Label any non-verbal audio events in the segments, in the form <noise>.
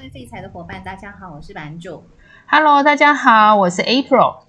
各位废柴的伙伴，大家好，我是版主。Hello，大家好，我是 April。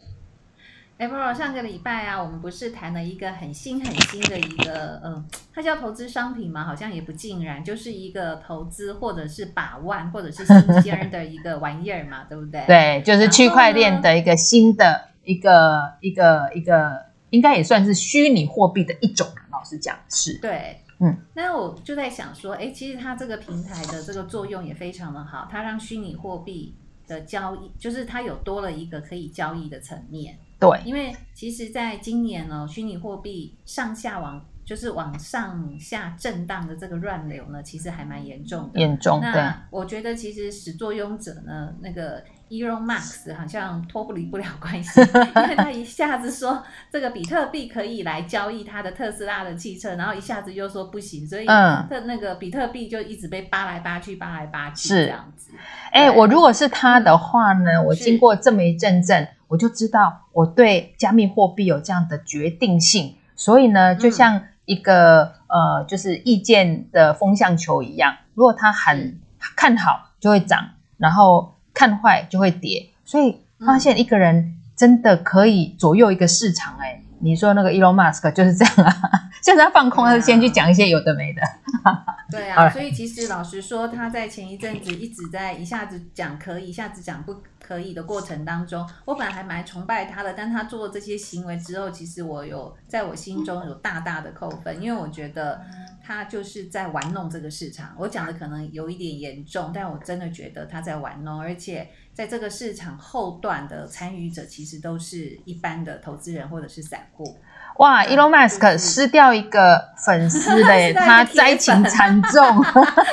April，上个礼拜啊，我们不是谈了一个很新很新的一个，嗯、呃，它叫投资商品嘛？好像也不尽然，就是一个投资或者是把玩或者是新鲜的一个玩意儿嘛，对不对？<laughs> 对，就是区块链的一个新的一个一个一个，应该也算是虚拟货币的一种。老实讲是。对。嗯，那我就在想说，哎，其实它这个平台的这个作用也非常的好，它让虚拟货币的交易，就是它有多了一个可以交易的层面。对，因为其实在今年呢，虚拟货币上下往就是往上下震荡的这个乱流呢，其实还蛮严重的。严重。那我觉得其实始作俑者呢，那个。Elon Musk 好像脱不离不了关系，<laughs> 因为他一下子说这个比特币可以来交易他的特斯拉的汽车，然后一下子又说不行，所以特那个比特币就一直被扒来扒去，扒来扒去这样子。哎、欸，我如果是他的话呢，我经过这么一阵阵，我就知道我对加密货币有这样的决定性，所以呢，就像一个、嗯、呃，就是意见的风向球一样，如果他很看好，就会涨，然后。看坏就会跌，所以发现一个人真的可以左右一个市场。哎、嗯，你说那个 Elon Musk 就是这样啊，现在他放空，他先去讲一些有的没的。对啊，所以其实老实说，他在前一阵子一直在一下子讲可以，一下子讲不可以的过程当中，我本来还蛮崇拜他的，但他做了这些行为之后，其实我有在我心中有大大的扣分，因为我觉得。他就是在玩弄这个市场，我讲的可能有一点严重，但我真的觉得他在玩弄，而且在这个市场后段的参与者其实都是一般的投资人或者是散户。哇，Elon Musk 失掉一个粉丝嘞，<laughs> 他灾情惨重，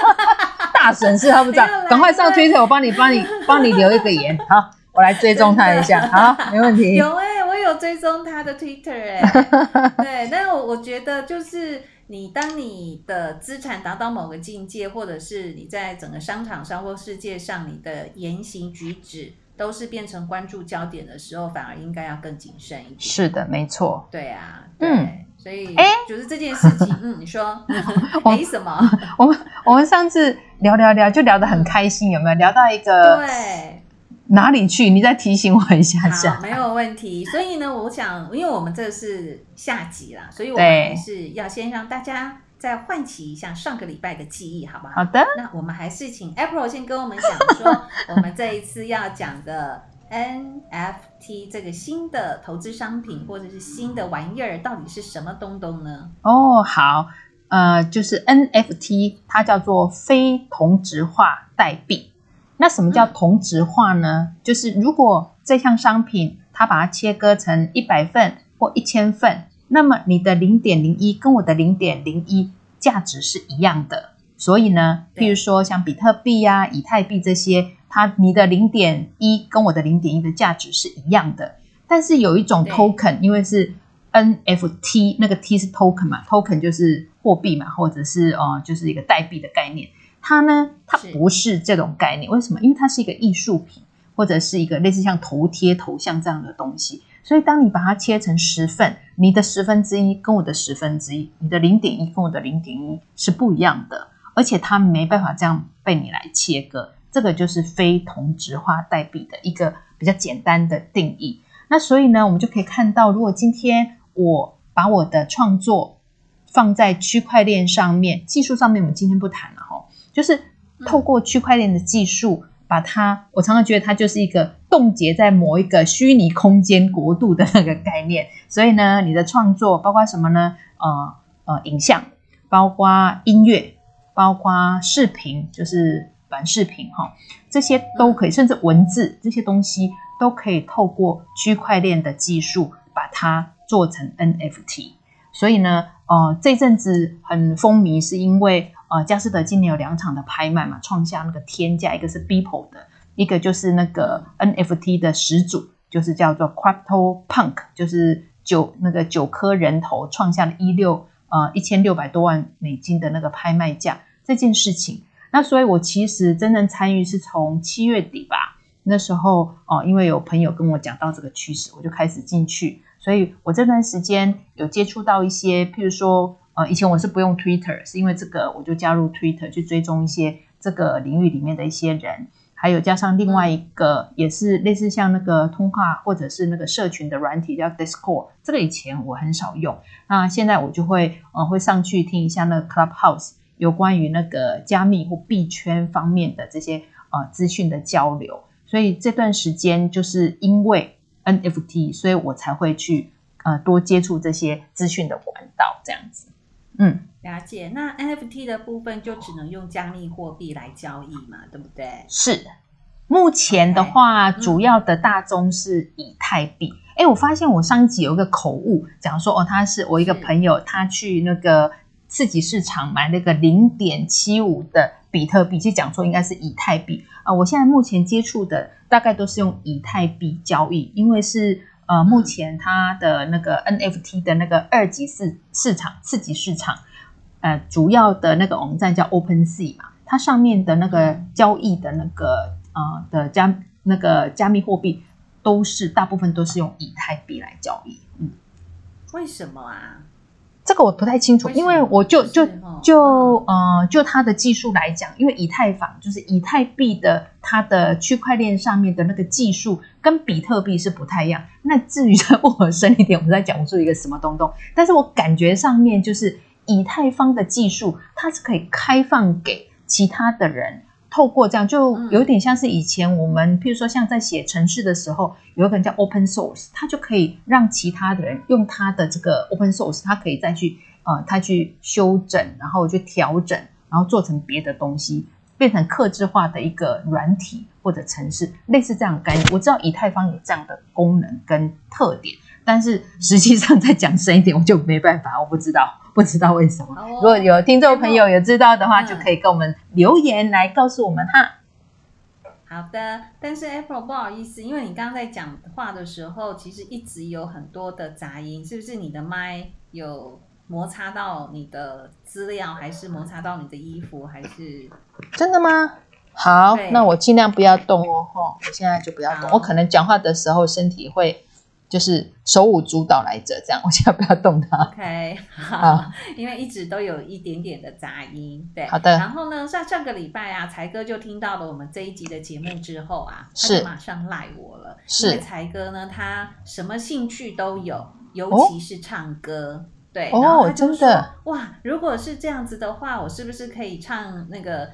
<laughs> 大损失，他不知道，赶快上 Twitter，我帮你帮你帮你留一个言，<laughs> 好，我来追踪他一下，好，没问题。有哎、欸，我有追踪他的 Twitter 哎、欸，对，但我我觉得就是。你当你的资产达到某个境界，或者是你在整个商场上或世界上，你的言行举止都是变成关注焦点的时候，反而应该要更谨慎一点。是的，没错。对啊，对，嗯，所以，哎，就是这件事情，嗯，你说 <laughs> 没什么。我们我们上次聊聊聊，就聊得很开心，有没有聊到一个？对。哪里去？你再提醒我一下下。好，没有问题。所以呢，我想，因为我们这是下集啦，所以我们还是要先让大家再唤起一下上个礼拜的记忆，好不好？好的。那我们还是请 April 先跟我们讲说，<laughs> 我们这一次要讲的 NFT 这个新的投资商品或者是新的玩意儿，到底是什么东东呢？哦，好，呃，就是 NFT，它叫做非同质化代币。那什么叫同质化呢？就是如果这项商品它把它切割成一百份或一千份，那么你的零点零一跟我的零点零一价值是一样的。所以呢，譬如说像比特币呀、啊、以太币这些，它你的零点一跟我的零点一的价值是一样的。但是有一种 token，因为是 NFT，那个 T 是 token 嘛，token 就是货币嘛，或者是呃就是一个代币的概念。它呢，它不是这种概念，为什么？因为它是一个艺术品，或者是一个类似像头贴、头像这样的东西。所以，当你把它切成十份，你的十分之一跟我的十分之一，你的零点一跟我的零点一是不一样的，而且它没办法这样被你来切割。这个就是非同质化代币的一个比较简单的定义。那所以呢，我们就可以看到，如果今天我把我的创作放在区块链上面，技术上面我们今天不谈了哈。就是透过区块链的技术，把它，我常常觉得它就是一个冻结在某一个虚拟空间国度的那个概念。所以呢，你的创作包括什么呢？呃呃，影像，包括音乐，包括视频，就是短视频哈，这些都可以，甚至文字这些东西都可以透过区块链的技术把它做成 NFT。所以呢，呃，这阵子很风靡，是因为。呃，佳士得今年有两场的拍卖嘛，创下那个天价，一个是 Beeple 的，一个就是那个 NFT 的始祖，就是叫做 Crypto Punk，就是九那个九颗人头创下了一六呃一千六百多万美金的那个拍卖价这件事情。那所以我其实真正参与是从七月底吧，那时候哦、因为有朋友跟我讲到这个趋势，我就开始进去，所以我这段时间有接触到一些，譬如说。呃，以前我是不用 Twitter，是因为这个我就加入 Twitter 去追踪一些这个领域里面的一些人。还有加上另外一个，也是类似像那个通话或者是那个社群的软体叫 Discord，这个以前我很少用，那现在我就会呃会上去听一下那个 Clubhouse 有关于那个加密或币圈方面的这些呃资讯的交流，所以这段时间就是因为 NFT，所以我才会去呃多接触这些资讯的管道这样子，嗯。了解，那 NFT 的部分就只能用加密货币来交易嘛，对不对？是，目前的话，okay, 主要的大宗是以太币。哎、嗯，我发现我上一集有一个口误，讲说哦，他是我一个朋友，他去那个次级市场买那个零点七五的比特币，其实讲错应该是以太币啊、呃。我现在目前接触的大概都是用以太币交易，因为是呃，目前它的那个 NFT 的那个二级市市场、次级市场。呃，主要的那个网站叫 OpenSea 嘛，它上面的那个交易的那个呃的加那个加密货币都是大部分都是用以太币来交易。嗯，为什么啊？这个我不太清楚，因为我就就就呃就它的技术来讲，因为以太坊就是以太币的它的区块链上面的那个技术跟比特币是不太一样。那至于再问我深一点，我再讲出一个什么东东，但是我感觉上面就是。以太坊的技术，它是可以开放给其他的人，透过这样，就有点像是以前我们，譬如说像在写程式的时候，有一个人叫 Open Source，它就可以让其他的人用它的这个 Open Source，它可以再去呃，它去修整，然后去调整，然后做成别的东西，变成客制化的一个软体或者程式，类似这样的概念。我知道以太坊有这样的功能跟特点。但是实际上再讲深一点，我就没办法，我不知道，不知道为什么。哦、如果有听众朋友有知道的话，嗯、就可以跟我们留言来告诉我们哈。好的，但是 April 不好意思，因为你刚刚在讲话的时候，其实一直有很多的杂音，是不是你的麦有摩擦到你的资料，还是摩擦到你的衣服，还是真的吗？好，那我尽量不要动哦，我现在就不要动，我可能讲话的时候身体会。就是手舞足蹈来着，这样，我现在不要动它。OK，好，好，因为一直都有一点点的杂音，对。好的。然后呢，上上个礼拜啊，才哥就听到了我们这一集的节目之后啊，他就马上赖我了。是。因为才哥呢，他什么兴趣都有，尤其是唱歌。哦、对。然后他就说，哦，真的。哇，如果是这样子的话，我是不是可以唱那个？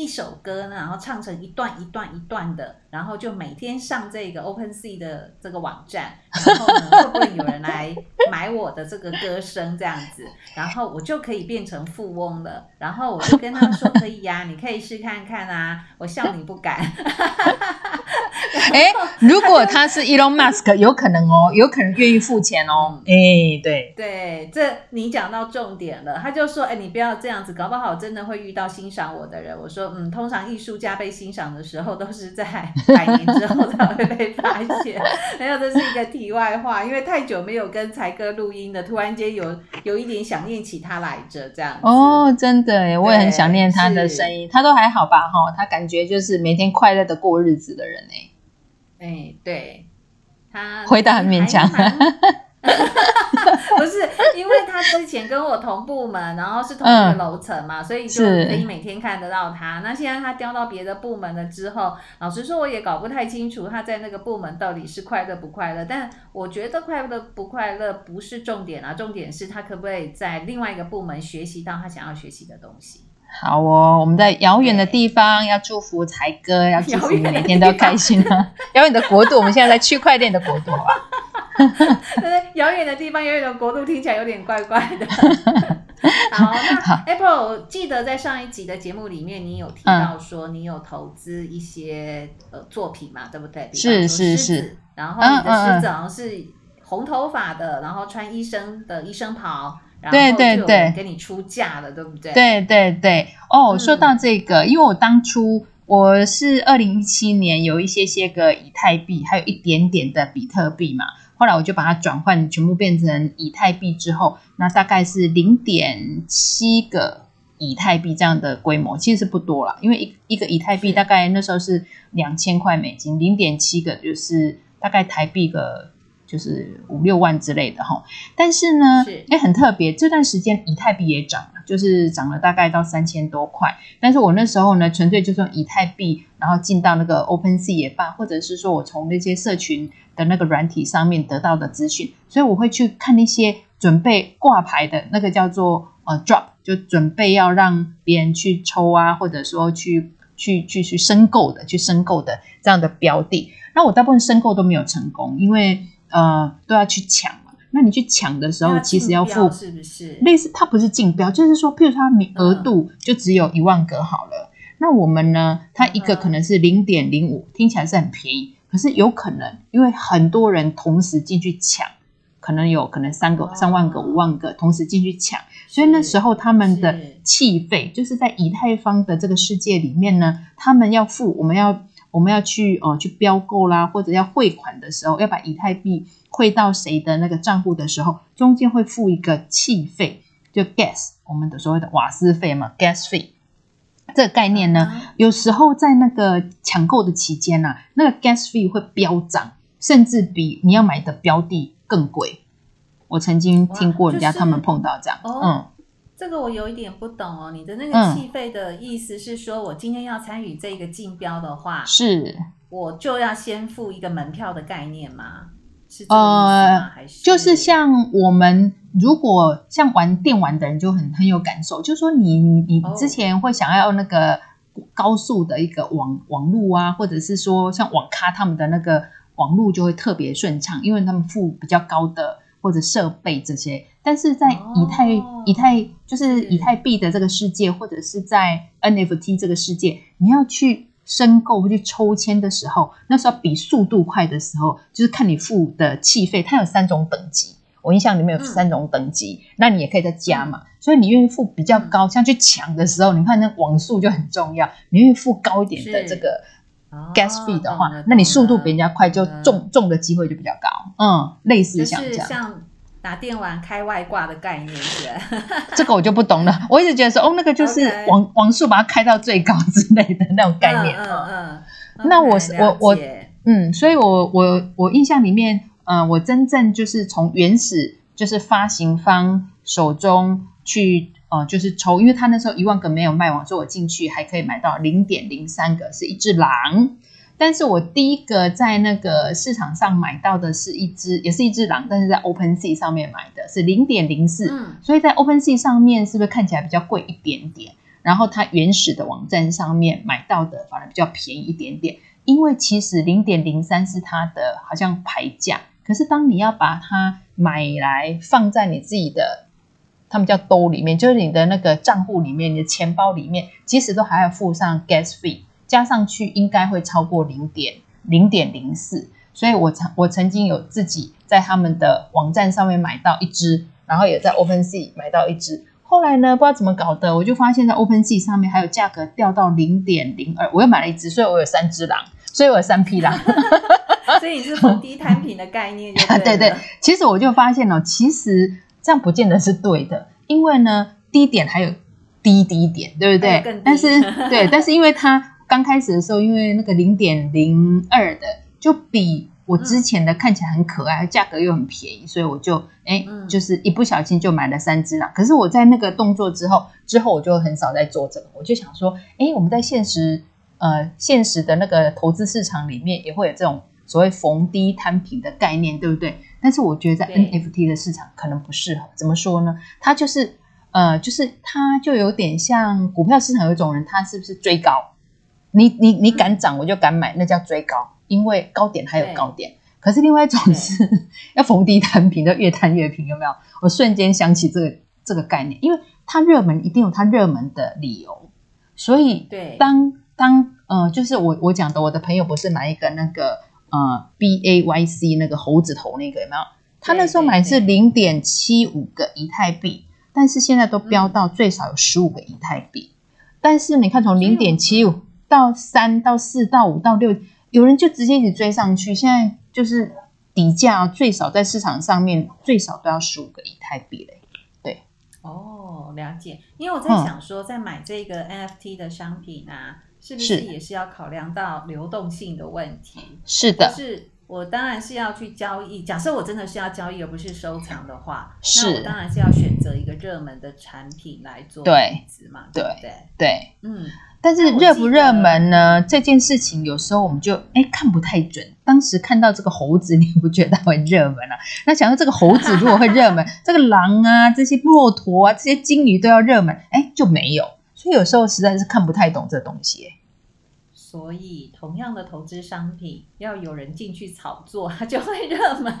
一首歌呢，然后唱成一段一段一段的，然后就每天上这个 OpenSea 的这个网站，然后呢，会不会有人来买我的这个歌声这样子？然后我就可以变成富翁了。然后我就跟他们说可以呀、啊，你可以试看看啊。我笑你不敢。<laughs> 哎，如果他是 Elon Musk，有可能哦，有可能愿意付钱哦。哎、嗯，对对，这你讲到重点了。他就说，哎，你不要这样子，搞不好真的会遇到欣赏我的人。我说。嗯，通常艺术家被欣赏的时候，都是在百年之后才会被发现。<laughs> 没有，这是一个题外话，因为太久没有跟才哥录音了，突然间有有一点想念起他来着，这样。哦，真的耶，我也很想念他的声音。他都还好吧？哈，他感觉就是每天快乐的过日子的人哎。哎，对，他回答很勉强。不是，因为他之前跟我同部门，然后是同一个楼层嘛，嗯，所以就可以每天看得到他。那现在他调到别的部门了之后，老实说我也搞不太清楚他在那个部门到底是快乐不快乐。但我觉得快乐不快乐不是重点啊，重点是他可不可以在另外一个部门学习到他想要学习的东西。好哦，我们在遥远的地方要祝福才哥，要祝福每天都开心啊！<laughs> 遥远的国度，我们现在在区块链的国度啊。<laughs> 对，遥远的地方，遥远的国度听起来有点怪怪的。<laughs> 好，那 April，我记得在上一集的节目里面，你有提到说你有投资一些呃作品嘛，对不对？是是是。然后你的狮子好像是红头发的，然后穿医生的医生袍。对对对，给你出价了，对不对？对对对。哦，说到这个，嗯、因为我当初我是二零一七年有一些些个以太币，还有一点点的比特币嘛。后来我就把它转换，全部变成以太币之后，那大概是零点七个以太币这样的规模，其实是不多了。因为一一个以太币大概那时候是两千块美金，零点七个就是大概台币个。就是五六万之类的哈，但是呢，哎，很特别，这段时间以太币也涨了，就是涨了大概到三千多块。但是我那时候呢，纯粹就是用以太币，然后进到那个 OpenSea 也罢，或者是说我从那些社群的那个软体上面得到的资讯，所以我会去看那些准备挂牌的那个叫做呃 Drop，就准备要让别人去抽啊，或者说去去去去申购的，去申购的这样的标的。那我大部分申购都没有成功，因为呃都要去抢嘛。那你去抢的时候，其实要付是不是类似？它不是竞标，就是说，譬如说它额度就只有一万个好了。嗯、那我们呢？它一个可能是零点零五，听起来是很便宜，可是有可能因为很多人同时进去抢，可能有可能三个、三万个、五万个同时进去抢，所以那时候他们的气费就是在以太坊的这个世界里面呢，他们要付，我们要我们要去哦、呃、去标购啦，或者要汇款的时候，要把以太币。汇到谁的那个账户的时候，中间会付一个气费，就 gas，我们的所谓的瓦斯费嘛，gas 费。这个概念呢，有时候在那个抢购的期间啊，那个 gas fee 会飙涨，甚至比你要买的标的更贵。我曾经听过人家他们碰到这样，就是、嗯，这个我有一点不懂哦。你的那个气费的意思是说，我今天要参与这个竞标的话，是我就要先付一个门票的概念吗？呃，就是像我们如果像玩电玩的人就很很有感受，就是说你你你之前会想要那个高速的一个网网路啊，或者是说像网咖他们的那个网路就会特别顺畅，因为他们付比较高的或者设备这些。但是在以太、哦、以太就是以太币的这个世界，或者是在 NFT 这个世界，你要去。申购或去抽签的时候，那时候比速度快的时候，就是看你付的气费。它有三种等级，我印象里面有三种等级，嗯、那你也可以再加嘛。所以你愿意付比较高，嗯、像去抢的时候，你看那网速就很重要。你愿意付高一点的这个 gas fee 的话，哦、那你速度比人家快，就中中的机会就比较高。嗯，类似像这样。打电玩开外挂的概念是，<laughs> 这个我就不懂了。我一直觉得说，哦，那个就是网 Okay. 网速把它开到最高之类的那种概念。嗯嗯。那我是我我嗯，所以我我我印象里面，嗯、呃，我真正就是从原始就是发行方手中去，呃，就是抽，因为他那时候一万个没有卖完，所以我进去还可以买到零点零三个，是一只狼。但是我第一个在那个市场上买到的是一只，也是一只狼，但是在 OpenSea 上面买的是零点零四，所以在 OpenSea 上面是不是看起来比较贵一点点？然后它原始的网站上面买到的反而比较便宜一点点，因为其实零点零三是它的好像牌价，可是当你要把它买来放在你自己的，他们叫兜里面，就是你的那个账户里面，你的钱包里面，其实都还要付上 gas fee。加上去应该会超过零点零点零四，所以我曾我曾经有自己在他们的网站上面买到一只，然后也在 OpenSea 买到一只。后来呢，不知道怎么搞的，我就发现在 OpenSea 上面还有价格掉到零点零二，我又买了一只，所以我有三只狼，所以我有三匹狼。<laughs> 所以你是逢低摊品的概念 <laughs> 对，对对。其实我就发现哦，其实这样不见得是对的，因为呢，低点还有低低点，对不对？但是对，但是因为它。刚开始的时候，因为那个零点零二的就比我之前的看起来很可爱，价格又很便宜，所以我就哎，就是一不小心就买了三只了。可是我在那个动作之后，之后我就很少在做这个。我就想说，哎，我们在现实呃现实的那个投资市场里面，也会有这种所谓逢低摊平的概念，对不对？但是我觉得在 NFT 的市场可能不适合。怎么说呢？它就是呃，就是它就有点像股票市场有一种人，他是不是追高？你你你敢涨，我就敢买，那叫追高，因为高点还有高点。可是另外一种是要逢低摊平，就越摊越平，有没有？我瞬间想起这个这个概念，因为它热门一定有它热门的理由，所以对，当当呃，就是我我讲的，我的朋友不是买一个那个呃 B A Y C 那个猴子头那个有没有？他那时候买是零点七五个以太币，但是现在都飙到最少有十五个以太币，嗯、但是你看从零点七五。到三到四到五到六，有人就直接一直追上去。现在就是底价最少在市场上面最少都要十五个以太币嘞。对，哦，了解。因为我在想说，在买这个 NFT 的商品啊，嗯、是不是也是要考量到流动性的问题？是的，是我当然是要去交易。假设我真的是要交易，而不是收藏的话，是那我当然是要选择一个热门的产品来做投资嘛，对对对，对，嗯。但是热不热门呢？这件事情有时候我们就哎看不太准。当时看到这个猴子，<laughs> 你不觉得很热门啊？那想到这个猴子如果会热门，<laughs> 这个狼啊、这些骆驼啊、这些鲸鱼都要热门，哎就没有。所以有时候实在是看不太懂这东西。所以，同样的投资商品，要有人进去炒作，它 <laughs> 就会热门。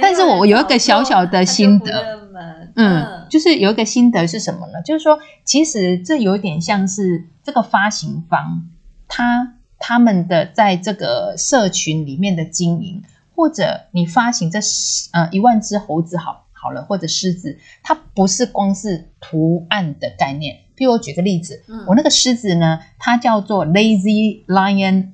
但是我有一个小小的心得，嗯，嗯，就是有一个心得是什么呢？就是说，其实这有点像是这个发行方，他他们的在这个社群里面的经营，或者你发行这呃一万只猴子好好了，或者狮子，它不是光是图案的概念。给我举个例子，嗯、我那个狮子呢，它叫做 Lazy Lion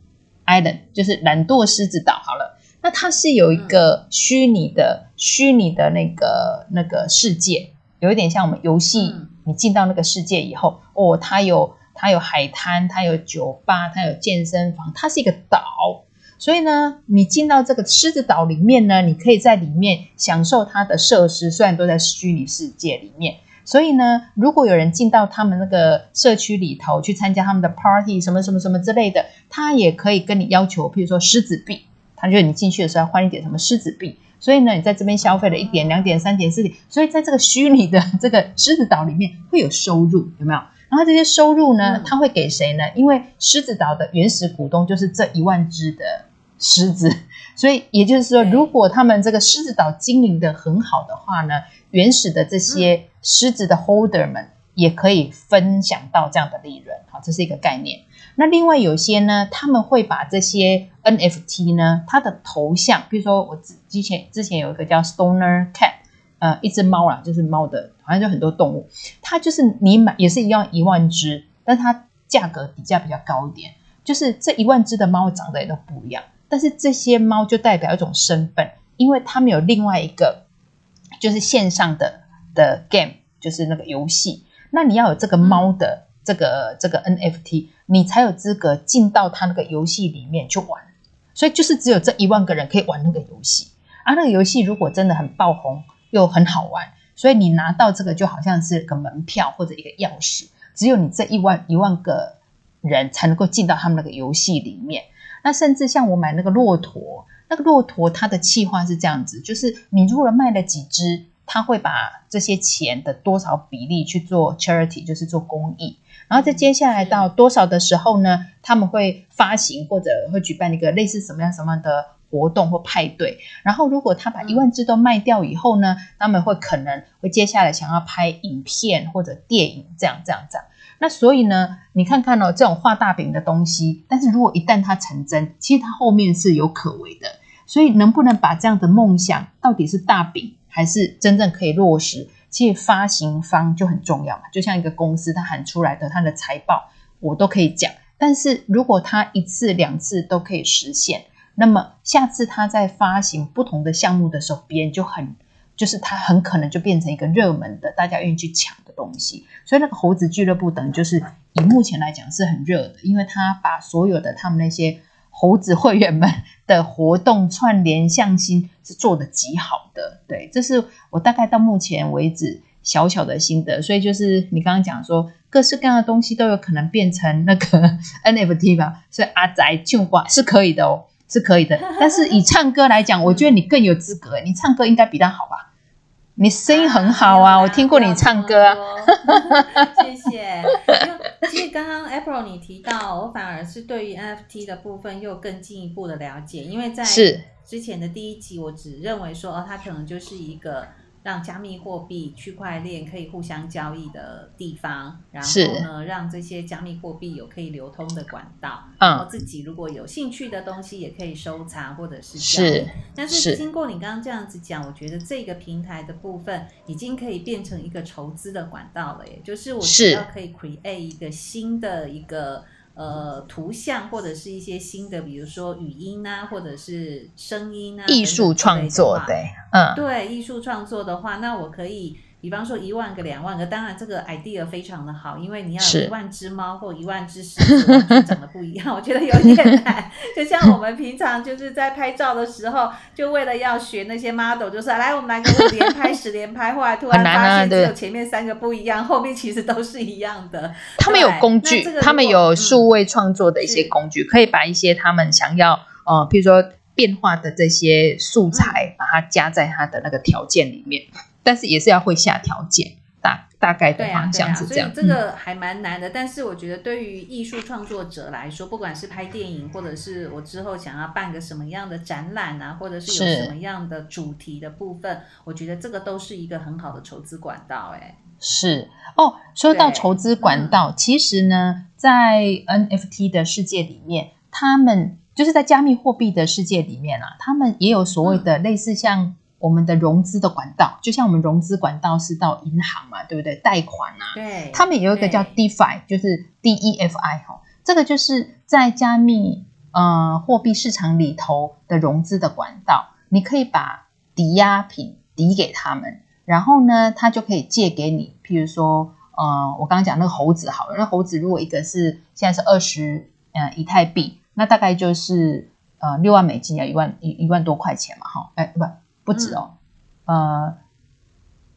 Island，就是懒惰狮子岛。好了，那它是有一个虚拟的、嗯、虚拟的那个那个世界，有一点像我们游戏。嗯、你进到那个世界以后，哦，它有它有海滩，它有酒吧，它有健身房，它是一个岛。所以呢，你进到这个狮子岛里面呢，你可以在里面享受它的设施，虽然都在虚拟世界里面。所以呢，如果有人进到他们那个社区里头去参加他们的 party，什么什么什么之类的，他也可以跟你要求，譬如说狮子币，他觉得你进去的时候要换一点什么狮子币。所以呢，你在这边消费了一点、两点、三点、四点，所以在这个虚拟的这个狮子岛里面会有收入，有没有？然后这些收入呢，他会给谁呢？因为狮子岛的原始股东就是这一万只的狮子，<laughs> 所以也就是说，如果他们这个狮子岛经营的很好的话呢，原始的这些狮子的 holder 们也可以分享到这样的利润，好，这是一个概念。那另外有些呢，他们会把这些 NFT 呢，它的头像，比如说我之之前之前有一个叫 Stoner Cat，呃，一只猫啦，就是猫的，好像就很多动物，它就是你买也是一样一万只，但它价格底价比较高一点，就是这一万只的猫长得也都不一样，但是这些猫就代表一种身份，因为他们有另外一个。就是线上的的 game，就是那个游戏。那你要有这个猫的这个这个 NFT，你才有资格进到他那个游戏里面去玩。所以就是只有这一万个人可以玩那个游戏。而、啊、那个游戏如果真的很爆红又很好玩，所以你拿到这个就好像是个门票或者一个钥匙，只有你这一万一万个人才能够进到他们那个游戏里面。那甚至像我买那个骆驼。那个骆驼它的计划是这样子，就是你如果卖了几只，他会把这些钱的多少比例去做 charity，就是做公益。然后在接下来到多少的时候呢，他们会发行或者会举办一个类似什么样什么样的活动或派对。然后如果他把一万只都卖掉以后呢，他们会可能会接下来想要拍影片或者电影，这样这样这样。那所以呢，你看看哦，这种画大饼的东西，但是如果一旦它成真，其实它后面是有可为的。所以能不能把这样的梦想，到底是大饼还是真正可以落实？其实发行方就很重要嘛。就像一个公司，它喊出来的它的财报，我都可以讲。但是如果它一次两次都可以实现，那么下次它在发行不同的项目的时候，别人就很。就是它很可能就变成一个热门的，大家愿意去抢的东西。所以那个猴子俱乐部等于就是以目前来讲是很热的，因为它把所有的他们那些猴子会员们的活动串联向心是做得极好的。对，这是我大概到目前为止小小的心得。所以就是你刚刚讲说各式各样的东西都有可能变成那个 <laughs> NFT 吧？所以阿宅唱歌是可以的哦。是可以的，<laughs> 但是以唱歌来讲，我觉得你更有资格。你唱歌应该比他好吧？你声音很好啊，啊我听过你唱歌。<laughs> 谢谢。其实刚刚 April 你提到，我反而是对于 NFT 的部分又更进一步的了解，因为在之前的第一集，我只认为说，哦，它可能就是一个。让加密货币、区块链可以互相交易的地方，然后呢，让这些加密货币有可以流通的管道。嗯，然后自己如果有兴趣的东西，也可以收藏或者是。是，但是经过你刚刚这样子讲，我觉得这个平台的部分已经可以变成一个筹资的管道了，耶，就是我只要可以 create 一个新的一个。呃，图像或者是一些新的，比如说语音啊，或者是声音啊，艺术创作，对，嗯，对，艺术创作的话，那我可以比方说一万个、两万个，当然这个 idea 非常的好，因为你要有一万只猫或一万只狮子，完全长得不一样，我觉得有点 <laughs> 难。就像我们平常就是在拍照的时候，就为了要学那些 model，就是来我们来个五连拍、<laughs> 十连拍，后来突然发现只有前面三个不一样，后面其实都是一样的。他们有工具，他们有数位创作的一些工具，嗯、可以把一些他们想要呃，譬如说变化的这些素材，把它加在它的那个条件里面。但是也是要会下条件，大大概的方向是这样。啊啊、所以这个还蛮难的。嗯、但是我觉得对于艺术创作者来说，不管是拍电影，或者是我之后想要办个什么样的展览啊，或者是有什么样的主题的部分，我觉得这个都是一个很好的筹资管道。哎，是哦。说到筹资管道，嗯、其实呢，在 NFT 的世界里面，他们就是在加密货币的世界里面啊，他们也有所谓的类似像。我们的融资的管道，就像我们融资管道是到银行嘛，对不对？贷款啊，对，他们有一个叫 DeFi，就是 D E F I 哈，这个就是在加密呃货币市场里头的融资的管道，你可以把抵押品抵给他们，然后呢，他就可以借给你。譬如说，呃，我刚刚讲那个猴子好了，那猴子如果一个是现在是二十呃以太币，那大概就是呃六万美金啊，一万一一万多块钱嘛，哈，哎不。不止哦，嗯、呃，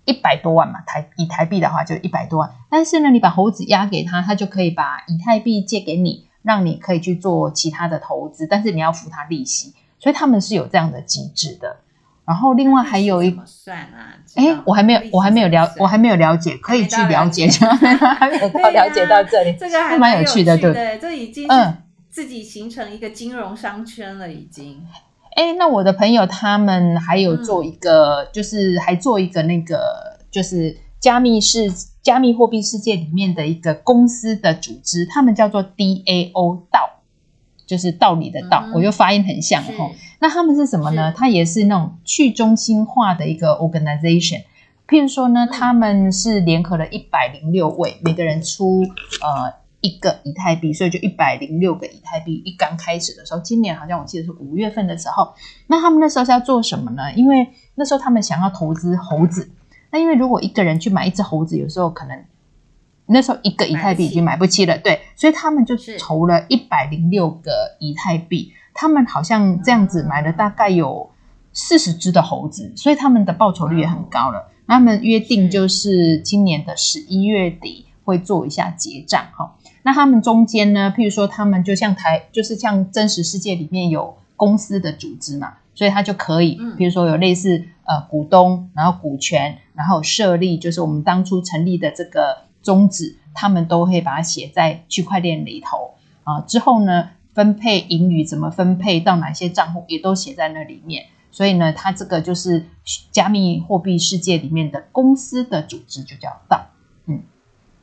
一百多万嘛，台以台币的话就一百多万。但是呢，你把猴子押给他，他就可以把以太币借给你，让你可以去做其他的投资，但是你要付他利息。所以他们是有这样的机制的。然后另外还有一，算啊，哎，我还没有，我还没有了，我还没有了解，可以去了解，<laughs> 还没有到了解到这里，这个还蛮有趣的，对，对，这已经嗯自己形成一个金融商圈了，已经。哎，那我的朋友他们还有做一个，嗯、就是还做一个那个，就是加密世加密货币世界里面的一个公司的组织，他们叫做 DAO 道，就是道理的道，嗯、我就发音很像哈。是那他们是什么呢？它也是那种去中心化的一个 organization。譬如说呢，他们是联合了一百零六位，每个人出呃。一个以太币，所以就一百零六个以太币。一刚开始的时候，今年好像我记得是五月份的时候，那他们那时候是要做什么呢？因为那时候他们想要投资猴子。那因为如果一个人去买一只猴子，有时候可能那时候一个以太币已经买不起了，对，所以他们就是筹了一百零六个以太币。他们好像这样子买了大概有四十只的猴子，所以他们的报酬率也很高了。他们约定就是今年的十一月底会做一下结账哈。那他们中间呢，譬如说，他们就像台，就是像真实世界里面有公司的组织嘛，所以他就可以，譬如说有类似呃股东，然后股权，然后设立，就是我们当初成立的这个宗旨，他们都会把它写在区块链里头啊。之后呢，分配盈余怎么分配到哪些账户，也都写在那里面。所以呢，它这个就是加密货币世界里面的公司的组织，就叫道。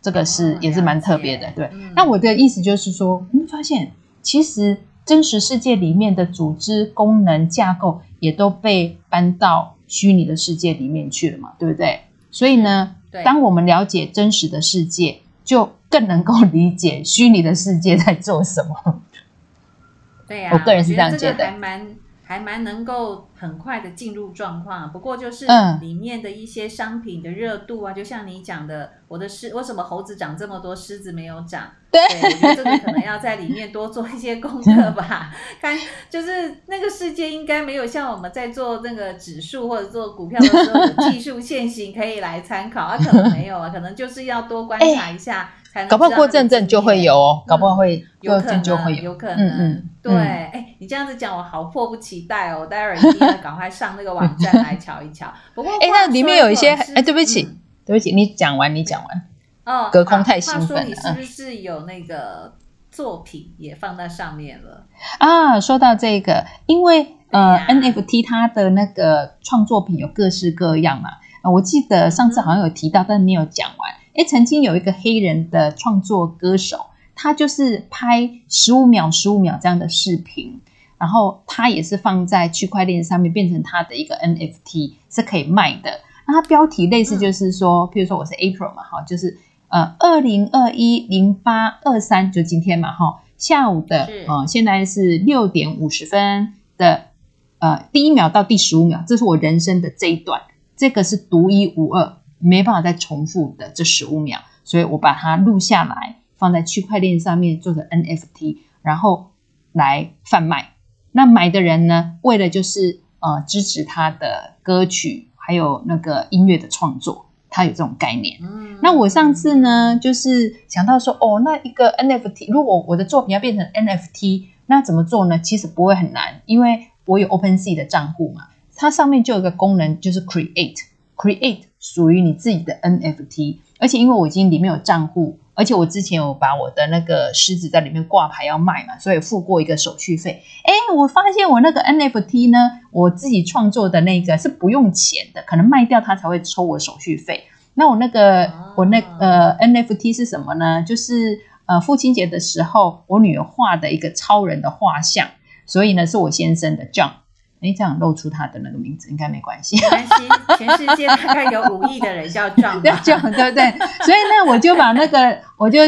这个是也是蛮特别的，对。那我的意思就是说，我们发现其实真实世界里面的组织功能架构也都被搬到虚拟的世界里面去了嘛，对不对？所以呢，当我们了解真实的世界，就更能够理解虚拟的世界在做什么。对呀，我个人是这样觉得。还蛮能够很快的进入状况，不过就是里面的一些商品的热度啊，嗯、就像你讲的，我的狮为什么猴子长这么多，狮子没有长？对，对，我觉得这个可能要在里面多做一些功课吧。看，就是那个世界应该没有像我们在做那个指数或者做股票的时候有技术线型可以来参考，啊，可能没有啊，可能就是要多观察 <laughs> 一下。欸搞不好过阵阵就会有哦，搞不好会有可能就会有，有可能。对，哎，你这样子讲，我好迫不及待哦！待会儿一定要赶快上那个网站来瞧一瞧。<laughs> 不过，哎，那里面有一些，哎，对不起，对不起，你讲完，你讲完。哦，隔空太兴奋了。你是不是有那个作品也放在上面了？啊，说到这个，因为呃，NFT 它的那个创作品有各式各样嘛。我记得上次好像有提到，但没有讲完。哎，曾经有一个黑人的创作歌手，他就是拍十五秒、十五秒这样的视频，然后他也是放在区块链上面，变成他的一个 NFT 是可以卖的。那它标题类似就是说，譬如说我是 April 嘛，哈，就是呃，二零二一零八二三，就今天嘛，哈，下午的呃，现在是六点五十分的呃第一秒到第十五秒，这是我人生的这一段，这个是独一无二。没办法再重复的这十五秒，所以我把它录下来，放在区块链上面做成 NFT，然后来贩卖。那买的人呢，为了就是呃支持他的歌曲，还有那个音乐的创作，他有这种概念。嗯，那我上次呢，就是想到说，哦，那一个 NFT，如果我的作品要变成 NFT，那怎么做呢？其实不会很难，因为我有 OpenSea 的账户嘛。它上面就有一个功能，就是 create，create 属于你自己的 NFT，而且因为我已经里面有账户，而且我之前有把我的那个狮子在里面挂牌要卖嘛，所以付过一个手续费。哎，我发现我那个 NFT 呢，我自己创作的那个是不用钱的，可能卖掉它才会抽我手续费。那我那个我那个呃 NFT 是什么呢？就是呃父亲节的时候，我女儿画的一个超人的画像，所以呢是我先生的 John。哎，这样露出他的那个名字应该没关系。没关系，全世界大概有五亿的人叫 <laughs> 叫 John，对不对？所以呢，我就把那个，我就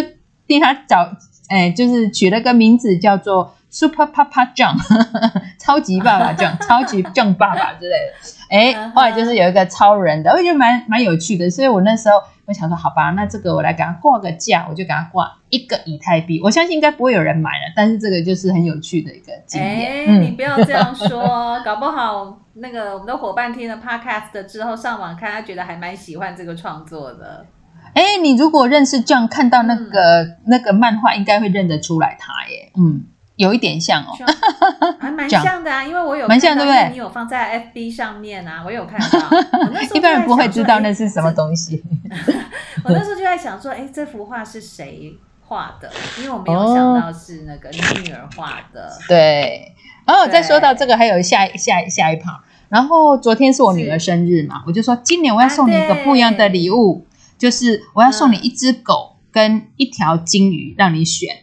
替他找，哎，就是取了个名字叫做 Super Papa John，<laughs> 超级爸爸 John，<laughs> 超级 John 爸爸之类的。哎，后来就是有一个超人的，我觉得蛮蛮有趣的，所以我那时候。我想说，好吧，那这个我来给他挂个价，我就给他挂一个以太币。我相信应该不会有人买了，但是这个就是很有趣的一个经验。哎、嗯，你不要这样说，<laughs> 搞不好那个我们的伙伴听了 podcast 之后上网看，他觉得还蛮喜欢这个创作的。哎，你如果认识 John，看到那个、嗯、那个漫画，应该会认得出来他耶。嗯。有一点像哦，<laughs> 还蛮像的啊，因为我有蛮像，对不对？你有放在 FB 上面啊，我有看到。<laughs> 一般人不会知道那是什么东西。<laughs> 我那时候就在想说，哎，这幅画是谁画的？因为我没有想到是那个你女儿画的。对，然后再说到这个，还有下下下一趴。然后昨天是我女儿生日嘛，我就说今年我要送你一个不一样的礼物，就是我要送你一只狗跟一条金鱼，让你选。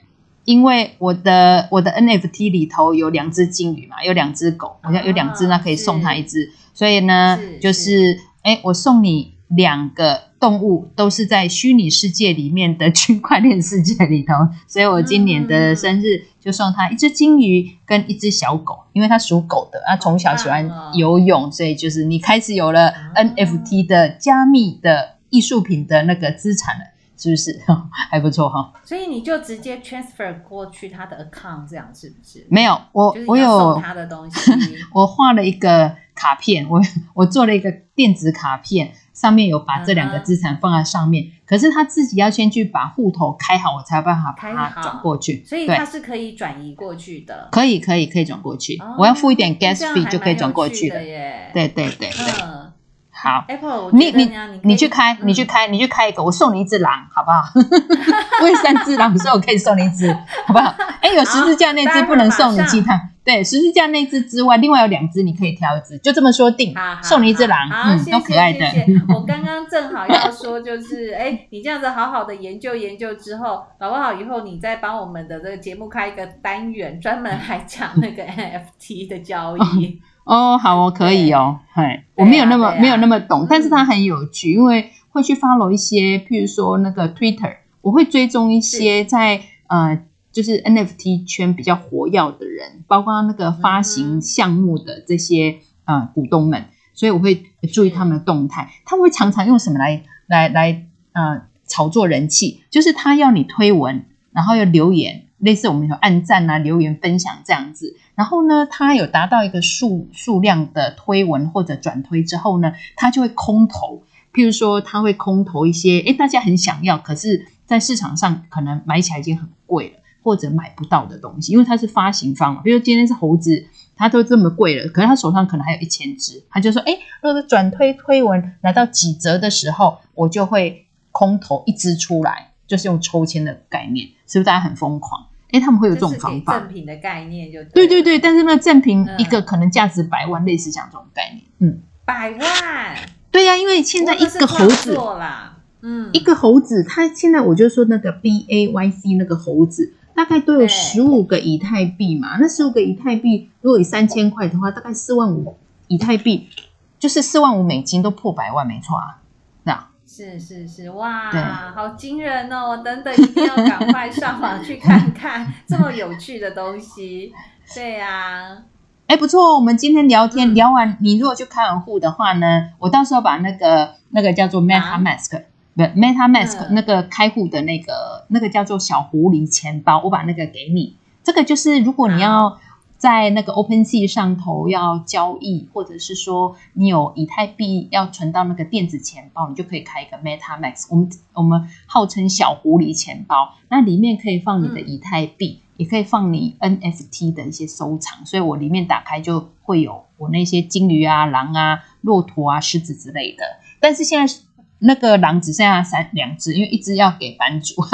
因为我的我的 NFT 里头有两只金鱼嘛，有两只狗，好像有两只，那可以送他一只。所以呢，就是哎，我送你两个动物，都是在虚拟世界里面的区块链世界里头。<laughs> 所以我今年的生日就送他一只金鱼跟一只小狗，因为他属狗的，他从小喜欢游泳，所以就是你开始有了 NFT 的加密的艺术品的那个资产了。是不是还不错哈？所以你就直接 transfer 过去他的 account，这样是不是？没有，我我有他的东西，<laughs> 我画了一个卡片，我我做了一个电子卡片，上面有把这两个资产放在上面。Uh. 可是他自己要先去把户头开好，我才有办法把它转过去。所以它是可以转移过去的。可以可以可以转过去，oh, 我要付一点 gas fee 就可以转过去的耶。对对对对。Uh. 好，Apple，你你你，去开，你去开，你去开一个，我送你一只狼，好不好？<laughs> 我有三只狼，所以我可以送你一只，好不好？哎，有十字架那只不能送你其他，对，十字架那只之外，另外有两只你可以挑一只，就这么说定，送你一只狼，嗯，都可爱的。我刚刚正好要说，就是哎，你这样子好好的研究研究之后，搞不好以后你再帮我们的这个节目开一个单元，专门来讲那个 <laughs> NFT 的交易。<laughs> 哦，好哦，可以哦，嘿，我没有那么、啊、没有那么懂，但是它很有趣，因为会去 follow 一些，譬如说那个 Twitter，我会追踪一些在呃，就是 NFT 圈比较活跃的人，包括那个发行项目的这些呃股东们，所以我会注意他们的动态，他们会常常用什么来来来呃炒作人气，就是他要你推文，然后要留言。类似我们有按赞啊、留言、分享这样子，然后呢，他有达到一个数数量的推文或者转推之后呢，他就会空投。譬如说，他会空投一些，诶，大家很想要，可是在市场上可能买起来已经很贵了，或者买不到的东西，因为他是发行方嘛。比如今天是猴子，他都这么贵了，可是他手上可能还有一千只，他就说，诶，如果是转推推文来到几折的时候，我就会空投一只出来。就是用抽签的概念，是不是大家很疯狂？哎，他们会有这种方法。赠品的概念就对对对，但是那赠品一个可能价值百万，嗯，类似像这种概念。嗯，百万。<laughs> 对呀，啊，因为现在一个猴子，嗯，一个猴子，它现在我就说那个 B A Y C 那个猴子，大概都有十五个以太币嘛。那十五个以太币，如果以三千块的话，大概四万五以太币，就是四万五美金都破百万，没错啊。是是是，哇，好惊人哦！等等一定要赶快上网去看看 <laughs> 这么有趣的东西。对呀、啊，哎，不错，我们今天聊天、嗯、聊完，你如果去开完户的话呢，我到时候把那个那个叫做 MetaMask，、啊、不 MetaMask、嗯、那个开户的那个那个叫做小狐狸钱包，我把那个给你。这个就是如果你要在那个 OpenSea 上头要交易，或者是说你有以太币要存到那个电子钱包，你就可以开一个 MetaMask。我们我们号称小狐狸钱包，那里面可以放你的以太币。也可以放你 NFT 的一些收藏，所以我里面打开就会有我那些金鱼啊、狼啊、骆驼啊、狮子之类的。但是现在那个狼只剩下三两只，因为一只要给版主。<laughs>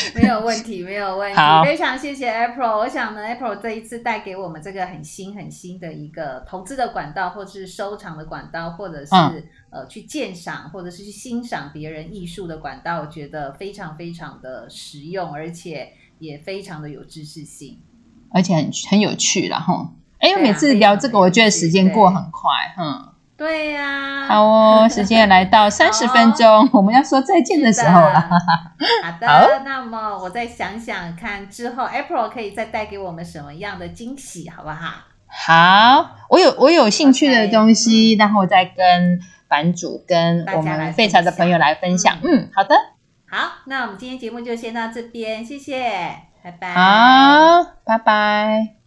<laughs> 没有问题，没有问题。非常谢谢 April。我想呢，April 这一次带给我们这个很新很新的一个投资的管道，或是收藏的管道，或者是、嗯、呃去鉴赏，或者是去欣赏别人艺术的管道，我觉得非常非常的实用，而且也非常的有知识性，而且很很有趣了哈。哎，我每次聊这个，我觉得时间过很快，嗯。对呀、啊，好哦，时间来到 <laughs> 三十分钟，哦、我们要说再见的时候了。<laughs> 好的，好，那么我再想想看，之后 April 可以再带给我们什么样的惊喜，好不好？好，我有我有兴趣的东西，然后再跟版主跟我们废柴的朋友来分享。嗯，嗯，好的，好，那我们今天节目就先到这边，谢谢，拜拜。好，拜拜。